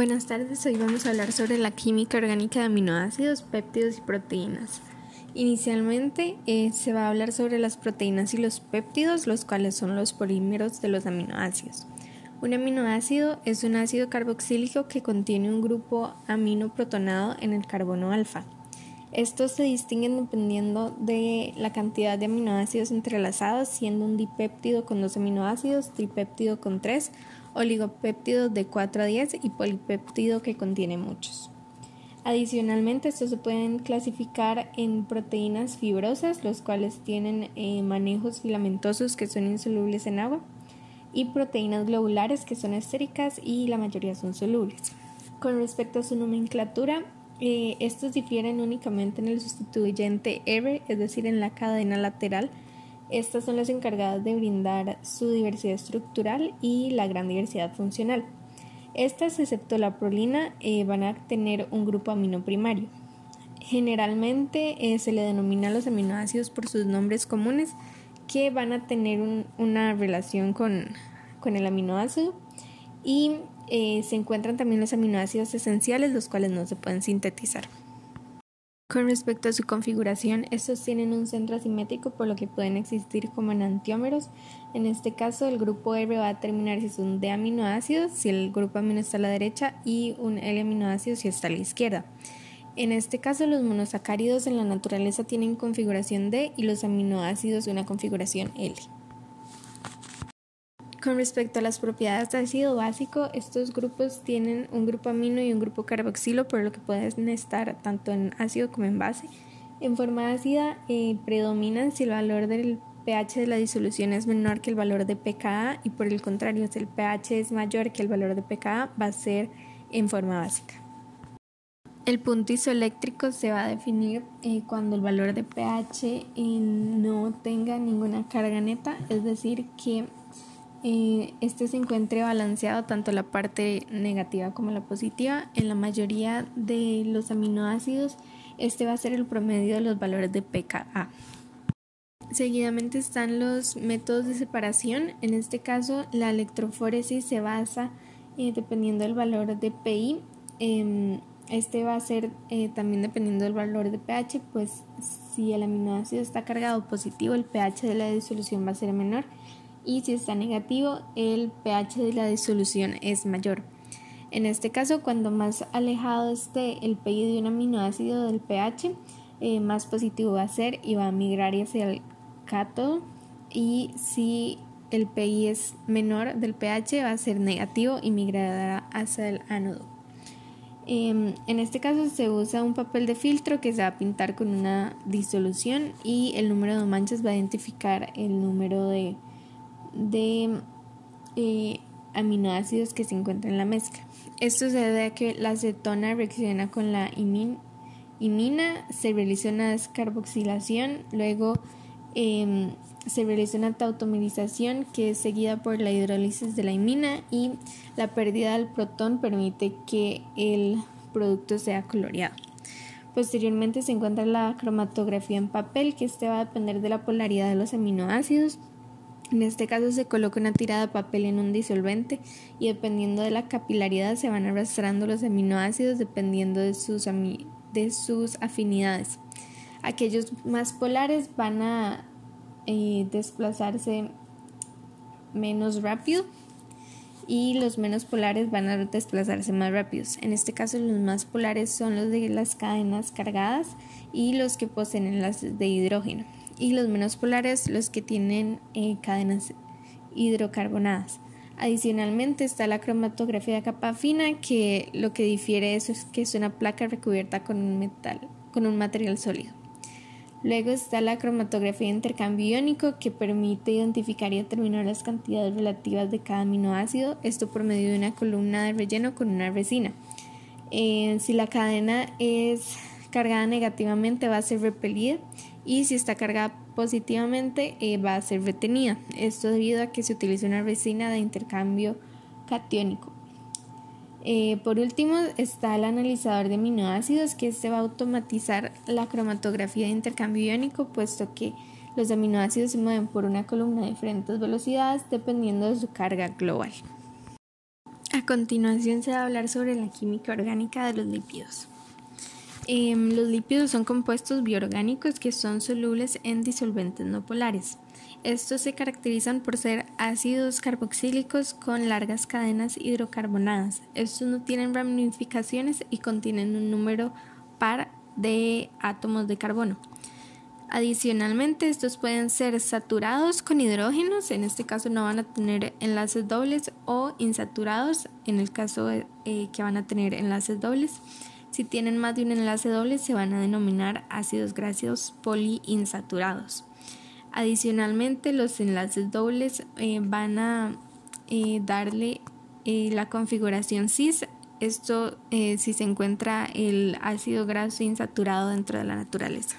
Buenas tardes, hoy vamos a hablar sobre la química orgánica de aminoácidos, péptidos y proteínas. Inicialmente eh, se va a hablar sobre las proteínas y los péptidos, los cuales son los polímeros de los aminoácidos. Un aminoácido es un ácido carboxílico que contiene un grupo amino protonado en el carbono alfa. Estos se distinguen dependiendo de la cantidad de aminoácidos entrelazados, siendo un dipéptido con dos aminoácidos, tripéptido con tres, oligopéptido de 4 a 10 y polipéptido que contiene muchos. Adicionalmente, estos se pueden clasificar en proteínas fibrosas, los cuales tienen eh, manejos filamentosos que son insolubles en agua, y proteínas globulares que son estéricas y la mayoría son solubles. Con respecto a su nomenclatura, eh, estos difieren únicamente en el sustituyente R, es decir, en la cadena lateral. Estas son las encargadas de brindar su diversidad estructural y la gran diversidad funcional. Estas, excepto la prolina, eh, van a tener un grupo amino primario. Generalmente eh, se le denomina los aminoácidos por sus nombres comunes que van a tener una relación con, con el aminoácido y eh, se encuentran también los aminoácidos esenciales, los cuales no se pueden sintetizar. Con respecto a su configuración, estos tienen un centro asimétrico por lo que pueden existir como enantiómeros. En este caso, el grupo R va a terminar si es un D aminoácido, si el grupo amino está a la derecha, y un L aminoácido si está a la izquierda. En este caso, los monosacáridos en la naturaleza tienen configuración D y los aminoácidos una configuración L. Con respecto a las propiedades del ácido básico, estos grupos tienen un grupo amino y un grupo carboxilo, por lo que pueden estar tanto en ácido como en base. En forma ácida eh, predominan si el valor del pH de la disolución es menor que el valor de pKa y por el contrario, si el pH es mayor que el valor de pKa, va a ser en forma básica. El punto isoeléctrico se va a definir eh, cuando el valor de pH eh, no tenga ninguna carga neta, es decir, que eh, este se encuentre balanceado tanto la parte negativa como la positiva. En la mayoría de los aminoácidos, este va a ser el promedio de los valores de pKa. Seguidamente están los métodos de separación. En este caso, la electroforesis se basa eh, dependiendo del valor de PI. Em, este va a ser eh, también dependiendo del valor de pH, pues si el aminoácido está cargado positivo, el pH de la disolución va a ser menor y si está negativo el pH de la disolución es mayor. En este caso, cuando más alejado esté el PI de un aminoácido del pH, eh, más positivo va a ser y va a migrar hacia el cátodo y si el PI es menor del pH va a ser negativo y migrará hacia el ánodo. Em, en este caso se usa un papel de filtro que se va a pintar con una disolución y el número de manchas va a identificar el número de de eh, aminoácidos que se encuentran en la mezcla. Esto se debe a que la acetona reacciona con la imina, se realiza una descarboxilación, luego em, se realiza una tautomerización que es seguida por la hidrólisis de la imina y la pérdida del protón permite que el producto sea coloreado. Posteriormente se encuentra la cromatografía en papel, que este va a depender de la polaridad de los aminoácidos en este caso se coloca una tirada de papel en un disolvente y dependiendo de la capilaridad se van arrastrando los aminoácidos dependiendo de sus, de sus afinidades. Aquellos más polares van a eh, desplazarse menos rápido y los menos polares van a desplazarse más rápidos. En este caso los más polares son los de las cadenas cargadas y los que poseen enlaces de hidrógeno y los menos polares los que tienen eh, cadenas hidrocarbonadas. Adicionalmente está la cromatografía de capa fina que lo que difiere eso es que es una placa recubierta con un metal, con un material sólido. Luego está la cromatografía de intercambio iónico que permite identificar y determinar las cantidades relativas de cada aminoácido, esto por medio de una columna de relleno con una resina. Eh, si la cadena es cargada negativamente va a ser repelida y si está cargada positivamente eh, va a ser retenida. Esto debido a que se utiliza una resina de intercambio catiónico. Eh, por último está el analizador de aminoácidos que este va a automatizar la cromatografía de intercambio iónico puesto que los aminoácidos se mueven por una columna a diferentes velocidades dependiendo de su carga global. A continuación se va a hablar sobre la química orgánica de los lípidos. Em, los lípidos son compuestos bioorgánicos que son solubles en disolventes no polares. Estos se caracterizan por ser ácidos carboxílicos con largas cadenas hidrocarbonadas. Estos no tienen ramificaciones y contienen un número par de átomos de carbono. Adicionalmente, estos pueden ser saturados con hidrógenos, en este caso no van a tener enlaces dobles, o insaturados, en el caso eh, que van a tener enlaces dobles. Si tienen más de un enlace doble, se van a denominar ácidos grasos poliinsaturados. Adicionalmente, los enlaces dobles eh, van a eh, darle la configuración cis. Esto si se encuentra el ácido graso insaturado dentro de la naturaleza.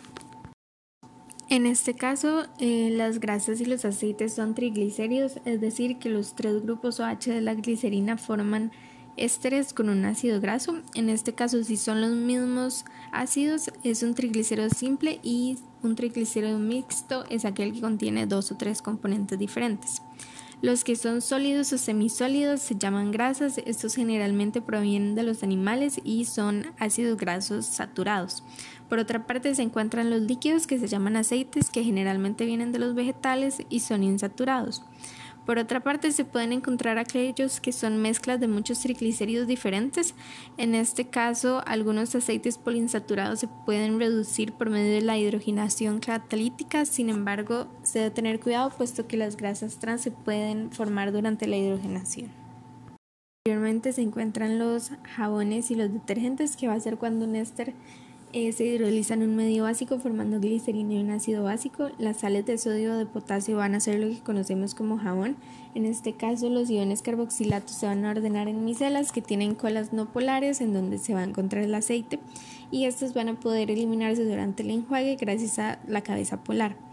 En este caso, eh, las grasas y los aceites son triglicéridos, es decir, que los tres grupos OH de la glicerina forman ésteres con un ácido graso. En este caso, si son los mismos ácidos, es un triglicérido simple y un triglicérido mixto es aquel que contiene dos o tres componentes diferentes. Los que son sólidos o semisólidos se llaman grasas. Estos generalmente provienen de los animales y son ácidos grasos saturados. Por otra parte se encuentran los líquidos que se llaman aceites que generalmente vienen de los vegetales y son insaturados. Por otra parte, se pueden encontrar aquellos que son mezclas de muchos triglicéridos diferentes. En este caso, algunos aceites poliinsaturados se pueden reducir por medio de la hidrogenación catalítica. Sin embargo, se debe tener cuidado puesto que las grasas trans se pueden formar durante la hidrogenación. Anteriormente se encuentran los jabones y los detergentes, que va a ser cuando un éster eh, se hidroliza en un medio básico formando glicerina y un ácido básico. Las sales de sodio o de potasio van a ser lo que conocemos como jabón. En este caso, los iones carboxilatos se van a ordenar en micelas que tienen colas no polares en donde se va a encontrar el aceite y estos van a poder eliminarse durante el enjuague gracias a la cabeza polar.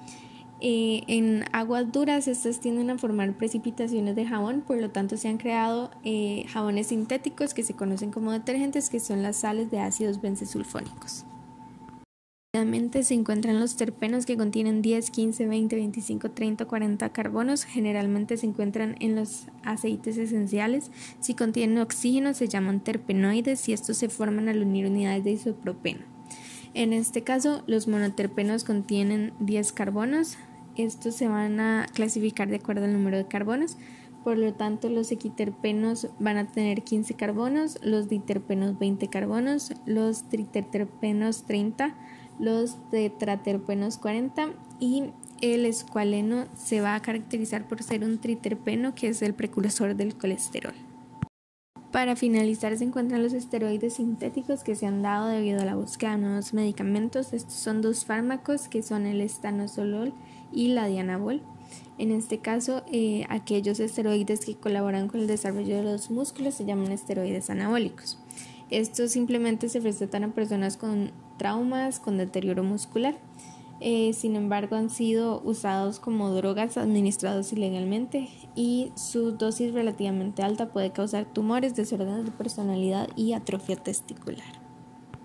Eh, en aguas duras estas tienden a formar precipitaciones de jabón, por lo tanto se han creado eh, jabones sintéticos que se conocen como detergentes, que son las sales de ácidos benzesulfónicos. Finalmente se encuentran los terpenos que contienen 10, 15, 20, 25, 30, 40 carbonos. Generalmente se encuentran en los aceites esenciales. Si contienen oxígeno se llaman terpenoides y estos se forman al unir unidades de isopropeno. En este caso, los monoterpenos contienen 10 carbonos, estos se van a clasificar de acuerdo al número de carbonos. Por lo tanto, los equiterpenos van a tener 15 carbonos, los diterpenos 20 carbonos, los triterpenos 30, los tetraterpenos 40 y el escualeno se va a caracterizar por ser un triterpeno que es el precursor del colesterol. Para finalizar se encuentran los esteroides sintéticos que se han dado debido a la búsqueda de nuevos medicamentos. Estos son dos fármacos que son el estanosolol y la dianabol. En este caso, eh, aquellos esteroides que colaboran con el desarrollo de los músculos se llaman esteroides anabólicos. Estos simplemente se recetan a personas con traumas, con deterioro muscular. Eh, sin embargo, han sido usados como drogas administrados ilegalmente y su dosis relativamente alta puede causar tumores, desórdenes de personalidad y atrofia testicular.